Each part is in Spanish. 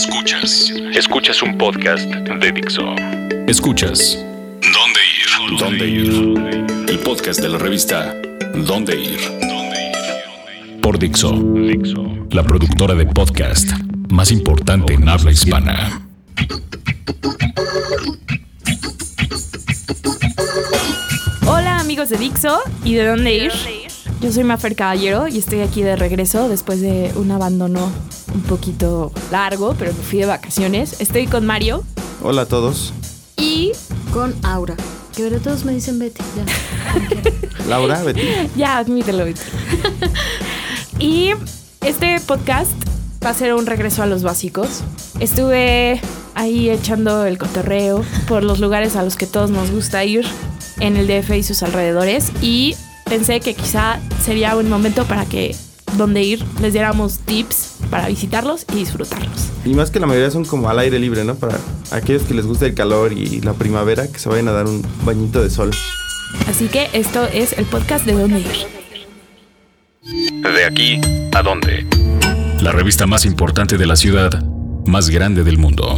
Escuchas. Escuchas un podcast de Dixo. Escuchas. ¿Dónde ir? ¿Dónde ir? El podcast de la revista ¿Dónde ir? Por Dixo. Dixo. La productora de podcast más importante en habla hispana. Hola amigos de Dixo y de dónde ir. Yo soy Mafer Caballero y estoy aquí de regreso después de un abandono un poquito largo, pero me fui de vacaciones. Estoy con Mario Hola a todos. y con Aura. Que ahora todos me dicen Betty. Ya. Laura, Betty. ya, admítelo. Víctor. y este podcast va a ser un regreso a los básicos. Estuve ahí echando el cotorreo por los lugares a los que todos nos gusta ir en el DF y sus alrededores y pensé que quizá sería un momento para que donde ir les diéramos tips para visitarlos y disfrutarlos. Y más que la mayoría son como al aire libre, ¿no? Para aquellos que les gusta el calor y la primavera, que se vayan a dar un bañito de sol. Así que esto es el podcast de dónde ir. De aquí a dónde. La revista más importante de la ciudad, más grande del mundo.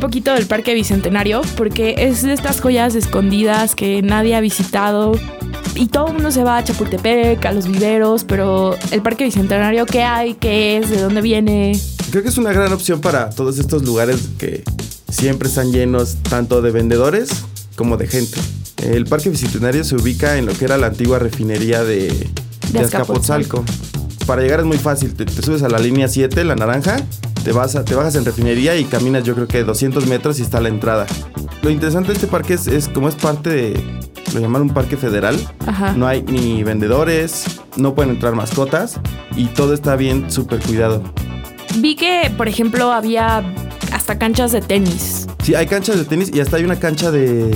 Un poquito del Parque Bicentenario, porque es de estas joyas escondidas que nadie ha visitado. Y todo el mundo se va a Chapultepec, a los viveros, pero el Parque Bicentenario, ¿qué hay? ¿Qué es? ¿De dónde viene? Creo que es una gran opción para todos estos lugares que siempre están llenos tanto de vendedores como de gente. El Parque Bicentenario se ubica en lo que era la antigua refinería de, de Azcapotzalco. Para llegar es muy fácil, te, te subes a la línea 7, la naranja, te, vas a- te bajas en refinería y caminas yo creo que 200 metros y está la entrada. Lo interesante de este parque es, es como es parte de, lo llaman un parque federal, Ajá. no hay ni vendedores, no pueden entrar mascotas y todo está bien súper cuidado. Vi que, por ejemplo, había hasta canchas de tenis. Sí, hay canchas de tenis y hasta hay una cancha de,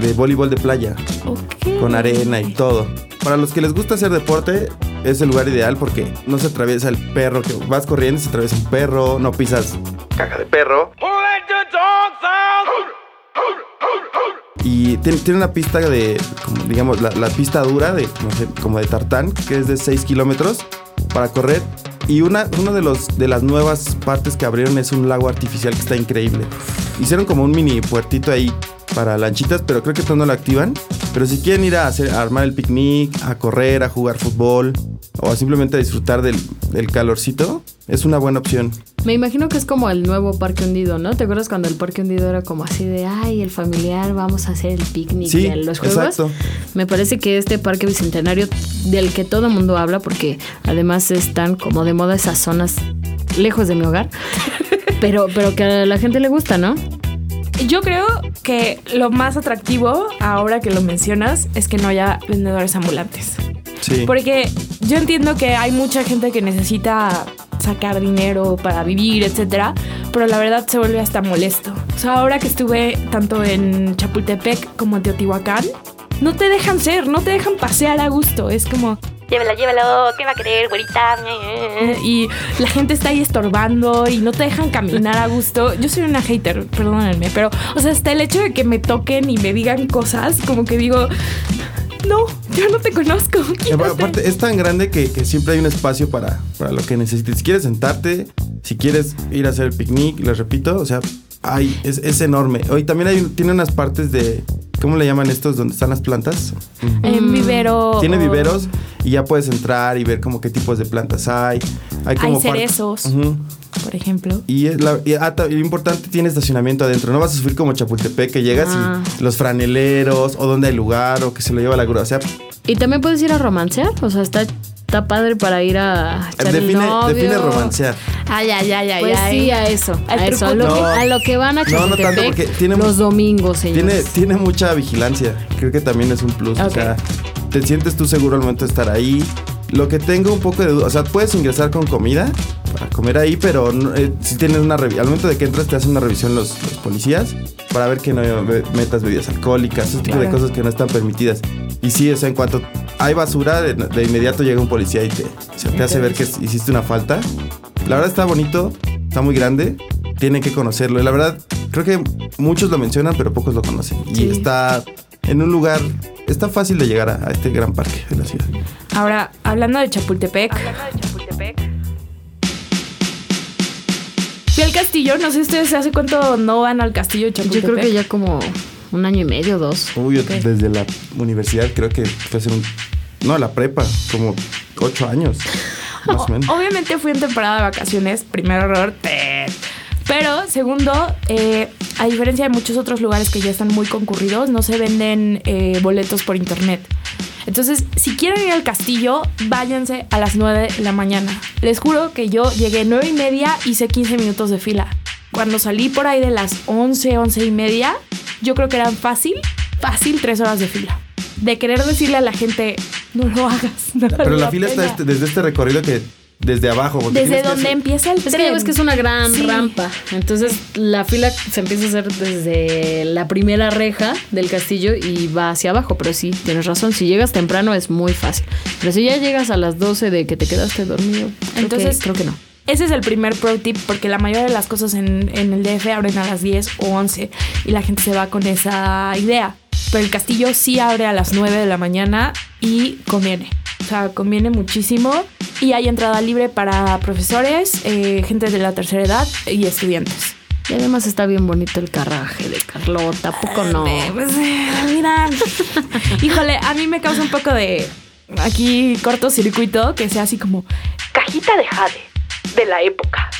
de voleibol de playa Ok. con arena y todo. Para los que les gusta hacer deporte, es el lugar ideal porque no se atraviesa el perro, que vas corriendo se atraviesa un perro, no pisas caja de perro. Y tiene, una pista de, digamos, la, pista dura, de, no sé, como de tartán, que es de 6 kilómetros para correr. Y una, una de, los, de las nuevas partes que abrieron es un lago artificial que está increíble. Hicieron como un mini puertito ahí para lanchitas, pero creo que todavía no lo activan. Pero si quieren ir a, hacer, a armar el picnic, a correr, a jugar fútbol o a simplemente a disfrutar del, del calorcito, es una buena opción. Me imagino que es como el nuevo Parque Hundido, ¿no? ¿Te acuerdas cuando el Parque Hundido era como así de, ay, el familiar, vamos a hacer el picnic Sí, los juegos? exacto. Me parece que este Parque Bicentenario, del que todo el mundo habla, porque además están como de moda esas zonas lejos de mi hogar, pero, pero que a la gente le gusta, ¿no? Yo creo que lo más atractivo, ahora que lo mencionas, es que no haya vendedores ambulantes. Sí. Porque yo entiendo que hay mucha gente que necesita sacar dinero para vivir, etcétera, pero la verdad se vuelve hasta molesto. O sea, ahora que estuve tanto en Chapultepec como en Teotihuacán, no te dejan ser, no te dejan pasear a gusto. Es como, llévela, llévelo, ¿qué va a querer, güerita? Y la gente está ahí estorbando y no te dejan caminar a gusto. Yo soy una hater, perdónenme, pero, o sea, hasta el hecho de que me toquen y me digan cosas, como que digo, no, yo no te conozco. Y quítate". Aparte, es tan grande que, que siempre hay un espacio para, para lo que necesites. Si quieres sentarte, si quieres ir a hacer el picnic, les repito, o sea, hay, es, es enorme. Hoy también hay, tiene unas partes de, ¿cómo le llaman estos donde están las plantas? En vivero. Tiene viveros y ya puedes entrar y ver como qué tipos de plantas hay. Hay, Hay como par- cerezos, por ejemplo. Y, es la, y, ah, lo importante, tiene estacionamiento adentro. No vas a subir como Chapultepec, que llegas Ah. y los franeleros, o donde hay lugar, o que se lo lleva la grúa. O sea, Y también puedes ir a romancear, o sea, está, está padre para ir a echar el define, novio. define romancear. Ay, ay, ay, ay. Pues ay. sí, a eso. A eso, a lo, que, No. a lo que van a No, no tanto, porque tiene- los domingos, Tiene, señores. tiene mucha vigilancia. Creo que también es un plus. O sea, te sientes tú seguro al momento de estar ahí. Lo que tengo un poco de duda, o sea, puedes ingresar con comida para comer ahí, pero eh, si tienes una al momento de que entras te hacen una revisión los, los policías para ver que no metas bebidas alcohólicas, ese tipo de Claro. cosas que no están permitidas. Y sí, o sea, en cuanto hay basura, de, de inmediato llega un policía y te, o sea, te hace ver que hiciste una falta. La verdad está bonito, está muy grande, tienen que conocerlo. Y la verdad, creo que muchos lo mencionan, pero pocos lo conocen. Y Sí. está en un lugar, está fácil de llegar a, a este gran parque de la ciudad. Ahora, hablando de Chapultepec. Hablando de Chapultepec. Fui al castillo, no sé ustedes hace cuánto no van al castillo de Chapultepec. Yo creo que ya como un año y medio, dos. Uy, yo desde la universidad creo que fue hacer un... No, la prepa, como ocho años. Más o menos. Obviamente fui en temporada de vacaciones, primer error. te- Pero segundo, eh, a diferencia de muchos otros lugares que ya están muy concurridos, no se venden eh, boletos por internet. Entonces, si quieren ir al castillo, váyanse a las 9 de la mañana. Les juro que yo llegué 9 y media, hice 15 minutos de fila. Cuando salí por ahí de las 11, 11 y media, yo creo que eran fácil, fácil 3 horas de fila. De querer decirle a la gente, no lo hagas. no Pero vale la fila está pena". este- desde este recorrido que desde abajo. porque Desde que donde hacer- empieza el Es que tren. es que es una gran Sí. rampa. Entonces la fila se empieza a hacer desde la primera reja del castillo y va hacia abajo. Pero sí, tienes razón. Si llegas temprano es muy fácil. Pero si ya llegas a las 12 de que te quedaste dormido, creo Entonces- que, creo que no. Ese es el primer pro tip porque la mayoría de las cosas en, en el DF abren a las 10 o 11 y la gente se va con esa idea. Pero el castillo sí abre a las 9 de la mañana y conviene. O sea, conviene muchísimo. Y hay entrada libre para profesores, eh, gente de la tercera edad y estudiantes. Y además está bien bonito el carraje de Carlota. ¿a poco no? Eh, pues, eh, mira. Híjole, a mí me causa un poco de aquí cortocircuito que sea así como cajita de jade de la época.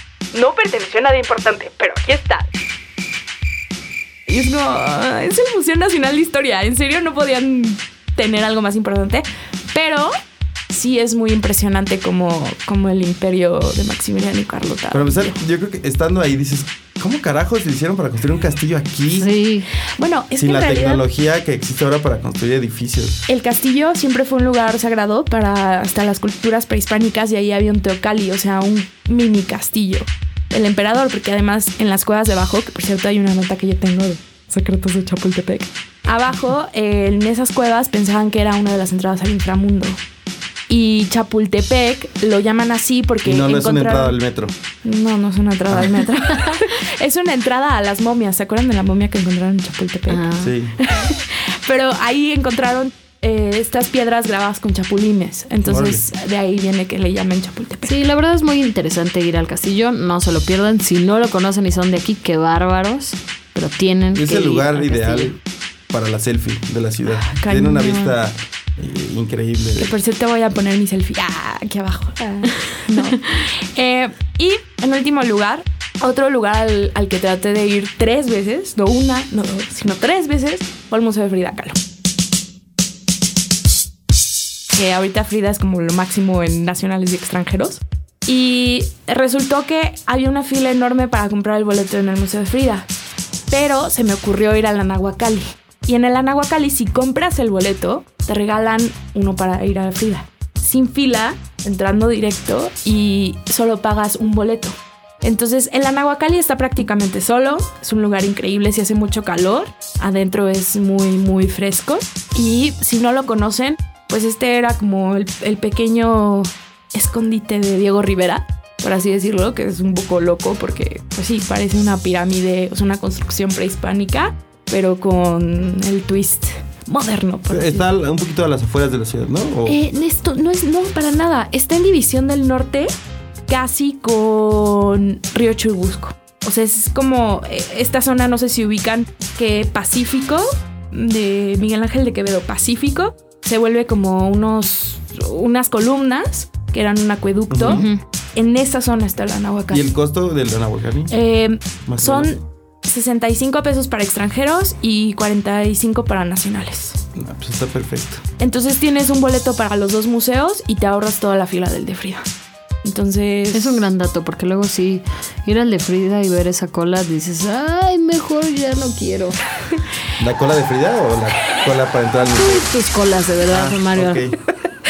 No perteneció a nadie importante, pero aquí está. Y es como, es el Museo Nacional de Historia. En serio, no podían tener algo más importante. Pero sí es muy impresionante como, como el imperio de Maximiliano y Carlota. Para empezar, yo creo que estando ahí dices, ¿cómo carajos se hicieron para construir un castillo aquí? Sí. Bueno, es sin que en la realidad tecnología que existe ahora para construir edificios. El castillo siempre fue un lugar sagrado para hasta las culturas prehispánicas y ahí había un teocalli, o sea, un mini castillo del emperador, porque además en las cuevas de abajo, que por cierto hay una nota que yo tengo de secretos de Chapultepec, abajo eh, en esas cuevas pensaban que era una de las entradas al inframundo. Y Chapultepec lo llaman así porque no, no es una entrada al metro. No, no es una entrada al metro. es una entrada a las momias. ¿Se acuerdan de la momia que encontraron en Chapultepec? Ah. Sí. Pero ahí encontraron eh, estas piedras grabadas con chapulines. Entonces, de ahí viene que le llamen Chapultepec. Sí, la verdad es muy interesante ir al castillo. No se lo pierdan. Si no lo conocen y son de aquí, qué bárbaros. Pero tienen Es que el ir lugar al ideal castillo. para la selfie de la ciudad. Ah, Tiene una vista increíble. Que por cierto voy a poner mi selfie ah, aquí abajo. Ah, no. Eh, y en último lugar, otro lugar al, al que traté de ir tres veces, no una, no dos, sino tres veces, fue el Museo de Frida Kahlo. Que ahorita Frida es como lo máximo en nacionales y extranjeros. Y resultó que había una fila enorme para comprar el boleto en el Museo de Frida. Pero se me ocurrió ir al Anahuacalli. Y en el Anahuacalli, si compras el boleto, te regalan uno para ir a Frida. Sin fila, entrando directo y solo pagas un boleto. Entonces, el Anahuacalli está prácticamente solo. Es un lugar increíble si hace mucho calor. Adentro es muy, muy fresco. Y si no lo conocen, pues este era como el, el pequeño escondite de Diego Rivera, por así decirlo, que es un poco loco porque, pues sí, parece una pirámide, sea, una construcción prehispánica, pero con el twist moderno. por así Está un poquito a las afueras de la ciudad, ¿no? Eh, esto no es no para nada. Está en División del Norte, casi con Río Churubusco. O sea, es como eh, esta zona, no sé si ubican, que Pacífico, de Miguel Ángel de Quevedo, Pacífico, se vuelve como unos, unas columnas que eran un acueducto. En esa zona está la Nahuacán. ¿Y el costo del Anahuacalli? Eh, son. 65 pesos para extranjeros y 45 para nacionales. No, pues está perfecto. Entonces tienes un boleto para los dos museos y te ahorras toda la fila del de Frida. Entonces. Es un gran dato, porque luego sí, ir al de Frida y ver esa cola, dices, ay, mejor ya no quiero. ¿La cola de Frida o la cola para entrar al museo? Tus colas, de verdad, Ah, Mario. ok.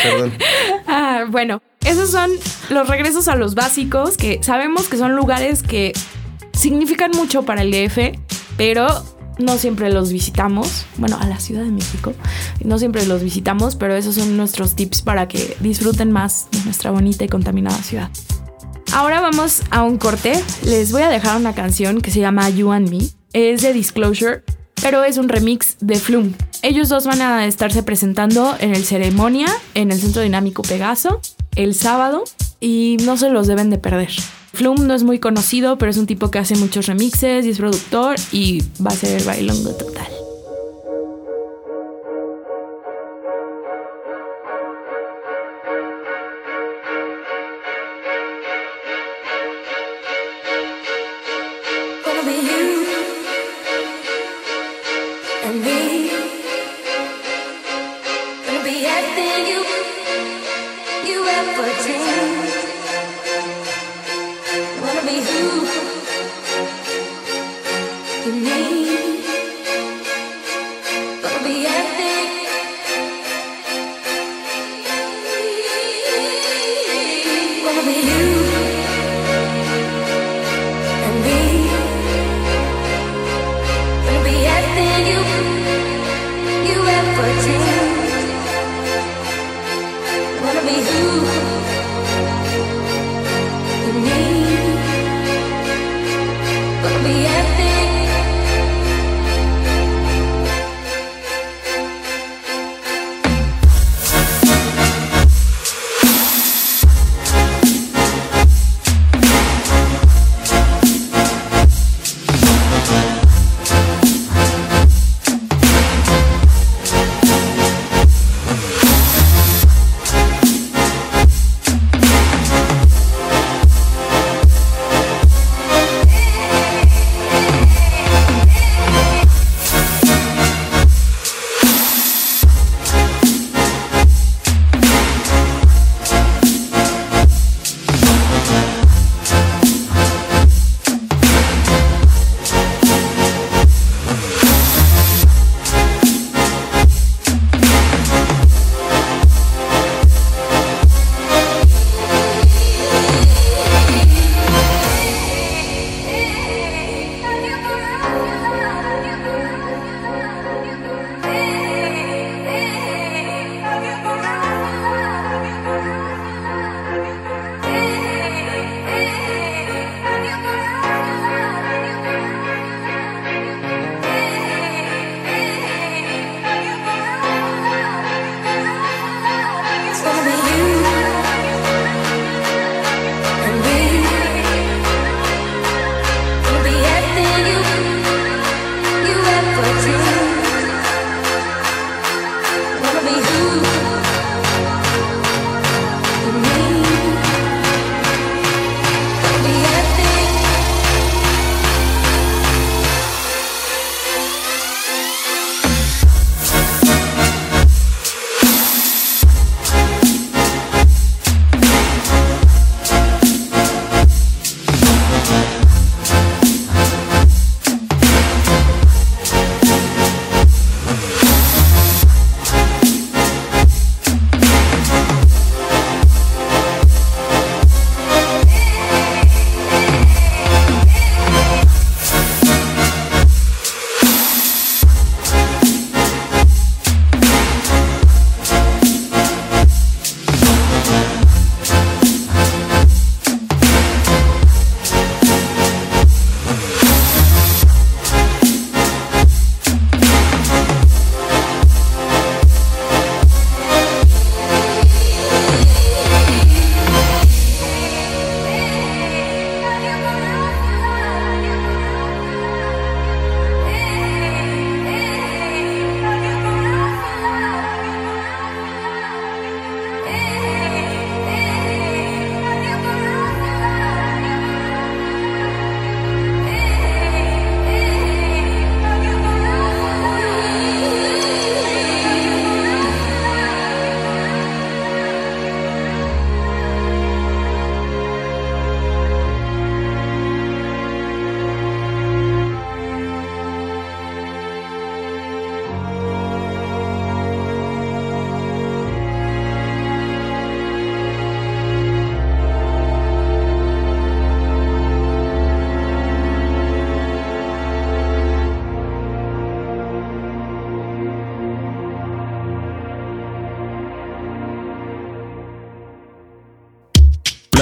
Perdón. Ah, bueno, esos son los regresos a los básicos que sabemos que son lugares que significan mucho para el DF, pero no siempre los visitamos. Bueno, a la Ciudad de México. No siempre los visitamos, pero esos son nuestros tips para que disfruten más de nuestra bonita y contaminada ciudad. Ahora vamos a un corte. Les voy a dejar una canción que se llama You and Me. Es de Disclosure, pero es un remix de Flume. ellos dos van a estarse presentando en el ceremonia en el Centro Dinámico Pegaso el sábado y no se los deben de perder. Flum no es muy conocido, pero es un tipo que hace muchos remixes y es productor y va a ser el bailongo total.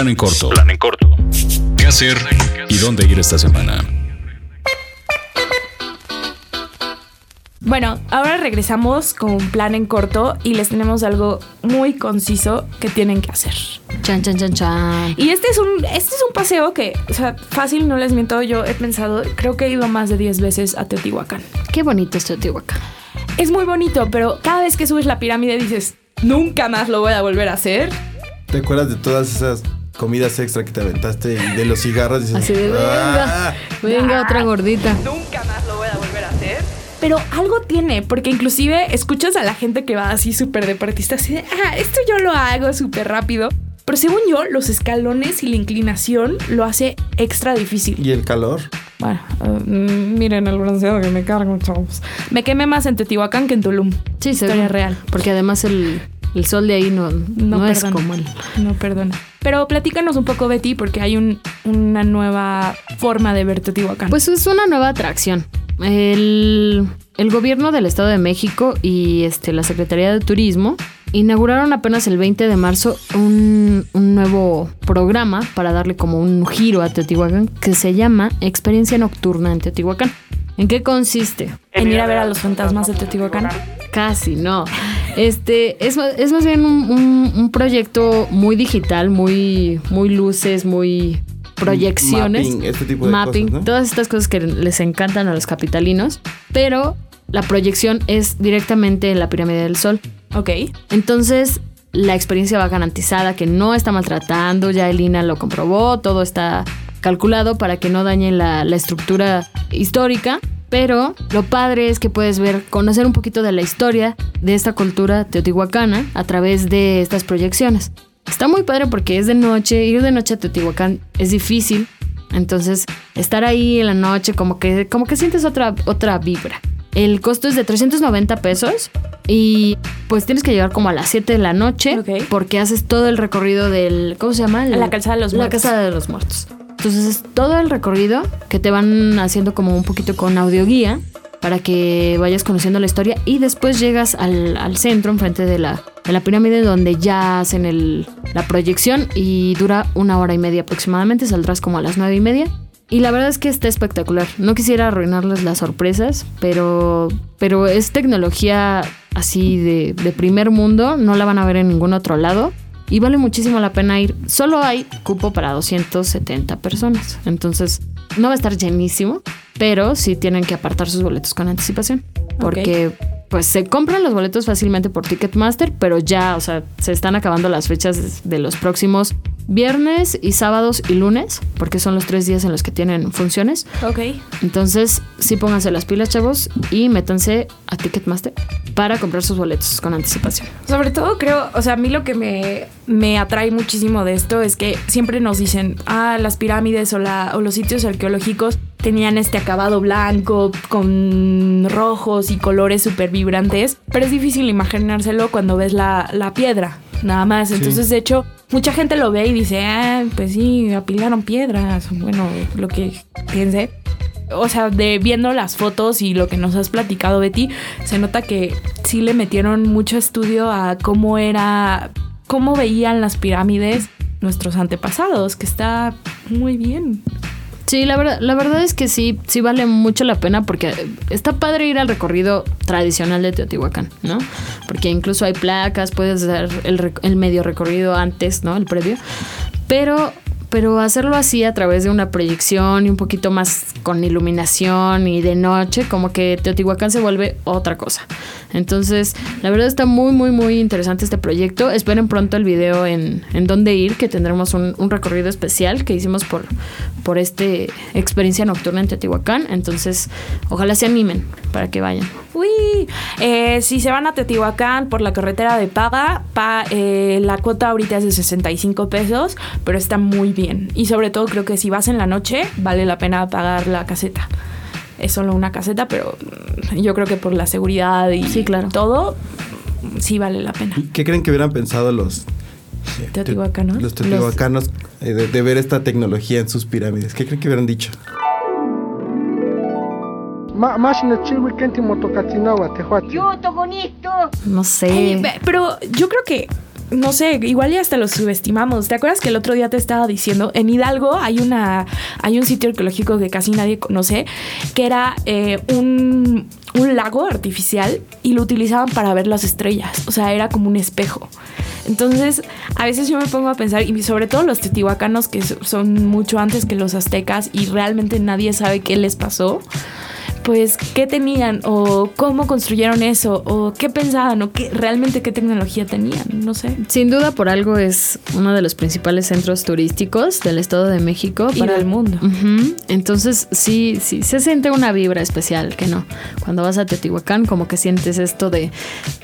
Plan en corto. Plan en corto. ¿Qué hacer y dónde ir esta semana? Bueno, ahora regresamos con un plan en corto y les tenemos algo muy conciso que tienen que hacer. Chan, chan, chan, chan. Y este es un, este es un paseo que, o sea, fácil, no les miento, yo he pensado, creo que he ido más de 10 veces a Teotihuacán. Qué bonito es Teotihuacán. Es muy bonito, pero cada vez que subes la pirámide dices, nunca más lo voy a volver a hacer. ¿Te acuerdas de todas esas comidas extra que te aventaste y de los cigarros? Dices, Así de, venga, "Ah". venga, otra gordita. Nunca más lo voy a volver a hacer. Pero algo tiene, porque inclusive escuchas a la gente que va así súper deportista, así de, ah, esto yo lo hago súper rápido. Pero según yo, los escalones y la inclinación lo hace extra difícil. ¿Y el calor? Bueno, eh, mm, miren el bronceado que me cargo, chavos. Me quemé más en Teotihuacán que en Tulum. Sí, Historia seguro. real. Porque además el, el sol de ahí no, no, es perdona. como el... No, perdona. Pero platícanos un poco, Betty, porque hay un- una nueva forma de ver Teotihuacán. Pues es una nueva atracción. El, el gobierno del Estado de México y este, la Secretaría de Turismo inauguraron apenas el 20 de marzo un, un nuevo programa para darle como un giro a Teotihuacán que se llama Experiencia Nocturna en Teotihuacán. ¿En qué consiste? en ir a ver a los fantasmas de Teotihuacán. Casi, no. Este es, es más bien un, un- un proyecto muy digital, muy, muy luces, muy proyecciones. Mapping, este tipo de mapping, cosas, ¿no? todas estas cosas que les encantan a los capitalinos, pero la proyección es directamente en la pirámide del sol. Ok. Entonces, la experiencia va garantizada, que no está maltratando, ya Elina lo comprobó, todo está calculado para que no dañe la, la estructura histórica. Pero lo padre es que puedes ver, conocer un poquito de la historia de esta cultura teotihuacana a través de estas proyecciones. Está muy padre porque es de noche, ir de noche a Teotihuacán es difícil. Entonces, estar ahí en la noche como que, como que sientes otra, otra vibra. El costo es de 390 pesos y pues tienes que llegar como a las 7 de la noche porque haces todo el recorrido del... ¿Cómo se llama? La Calzada de los La. Casa de los Muertos. Entonces es todo el recorrido que te van haciendo como un poquito con audioguía para que vayas conociendo la historia y después llegas al, al centro, enfrente de la, de la pirámide, donde ya hacen el, la proyección y dura una hora y media aproximadamente, saldrás como a las nueve y media. Y la verdad es que está espectacular. No quisiera arruinarles las sorpresas, pero, pero es tecnología así de, de primer mundo, no la van a ver en ningún otro lado. Y vale muchísimo la pena ir. Solo hay cupo para 270 personas. Entonces, no va a estar llenísimo, pero sí tienen que apartar sus boletos con anticipación. Porque, pues, se compran los boletos fácilmente por Ticketmaster, pero ya, o sea, se están acabando las fechas de los próximos viernes y sábados y lunes, porque son los tres días en los que tienen funciones. Ok. Entonces, sí pónganse las pilas, chavos, y métanse a Ticketmaster para comprar sus boletos con anticipación. Sobre todo creo, o sea, a mí lo que me, me atrae muchísimo de esto es que siempre nos dicen, ah, las pirámides o, la, o los sitios arqueológicos tenían este acabado blanco con rojos y colores súper vibrantes, pero es difícil imaginárselo cuando ves la, la piedra, nada más. Entonces, de hecho, mucha gente lo ve y dice, ah, pues sí, apilaron piedras, bueno, lo que piense. O sea, de viendo las fotos y lo que nos has platicado, Betty, se nota que sí le metieron mucho estudio a cómo era, cómo veían las pirámides nuestros antepasados, que está muy bien. Sí, la verdad, la verdad es que sí, sí vale mucho la pena porque está padre ir al recorrido tradicional de Teotihuacán, ¿no? Porque incluso hay placas, puedes dar el, el medio recorrido antes, ¿no? El previo. Pero, pero hacerlo así a través de una proyección y un poquito más con iluminación y de noche, como que Teotihuacán se vuelve otra cosa. Entonces, la verdad está muy, muy, muy interesante este proyecto. Esperen pronto el video en, en dónde ir, que tendremos un, recorrido especial que hicimos por, por este experiencia nocturna en Teotihuacán. Entonces, ojalá se animen para que vayan. Uy, eh, si se van a Teotihuacán por la carretera de paga, pa- eh, la cuota ahorita es de 65 pesos, pero está muy bien. Y sobre todo creo que si vas en la noche, vale la pena pagar la caseta. Es solo una caseta, pero mm, yo creo que por la seguridad y Sí, claro. todo, sí vale la pena. ¿Qué creen que hubieran pensado los eh, Teotihuacanos? Los teotihuacanos eh, de, de ver esta tecnología en sus pirámides. ¿Qué creen que hubieran dicho? Ma máquina chiwi kenti motocatinawa tehuati. No sé. Ey, pe- pero yo creo que, no sé, igual ya hasta lo subestimamos. ¿Te acuerdas que el otro día te estaba diciendo, en Hidalgo hay una, hay un sitio arqueológico que casi nadie conoce, que era eh, un, un lago artificial y lo utilizaban para ver las estrellas. O sea, era como un espejo. Entonces, a veces yo me pongo a pensar, y sobre todo los teotihuacanos que son mucho antes que los aztecas y realmente nadie sabe qué les pasó pues qué tenían o cómo construyeron eso o qué pensaban o qué realmente qué tecnología tenían, no sé. Sin duda por algo es uno de los principales centros turísticos del Estado de México y para el mundo. Entonces sí, sí, se siente una vibra especial, que no. Cuando vas a Teotihuacán como que sientes esto de,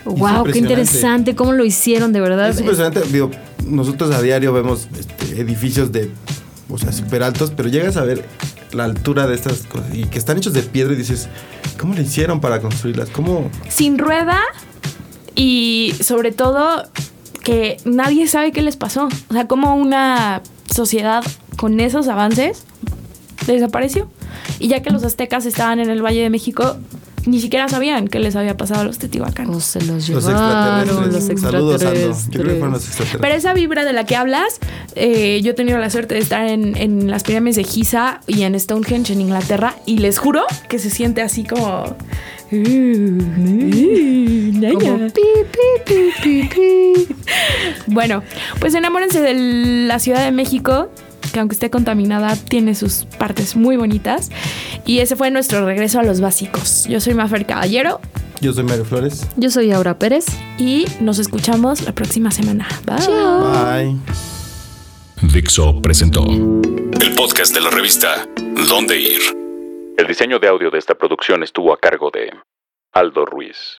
wow, qué interesante, cómo lo hicieron de verdad. Es impresionante, digo, nosotros a diario vemos este, edificios de, o sea, súper altos, pero llegas a ver la altura de estas cosas y que están hechos de piedra y dices, ¿cómo le hicieron para construirlas? ¿Cómo? Sin rueda y sobre todo que nadie sabe qué les pasó. O sea, como una sociedad con esos avances desapareció. Y ya que los aztecas estaban en el Valle de México, ni siquiera sabían qué les había pasado a los teotihuacanos. O se los llevaron, los extraterrestres. Pero esa vibra de la que hablas, eh, yo he tenido la suerte de estar en, las pirámides de Giza y en Stonehenge en Inglaterra y les juro que se siente así como... bueno, pues enamórense de la Ciudad de México que aunque esté contaminada, tiene sus partes muy bonitas. Y ese fue nuestro regreso a los básicos. Yo soy Mafer Caballero. Yo soy Mario Flores. Yo soy Aura Pérez. Y nos escuchamos la próxima semana. Bye. Bye. Dixo presentó el podcast de la revista Dónde Ir. El diseño de audio de esta producción estuvo a cargo de Aldo Ruiz.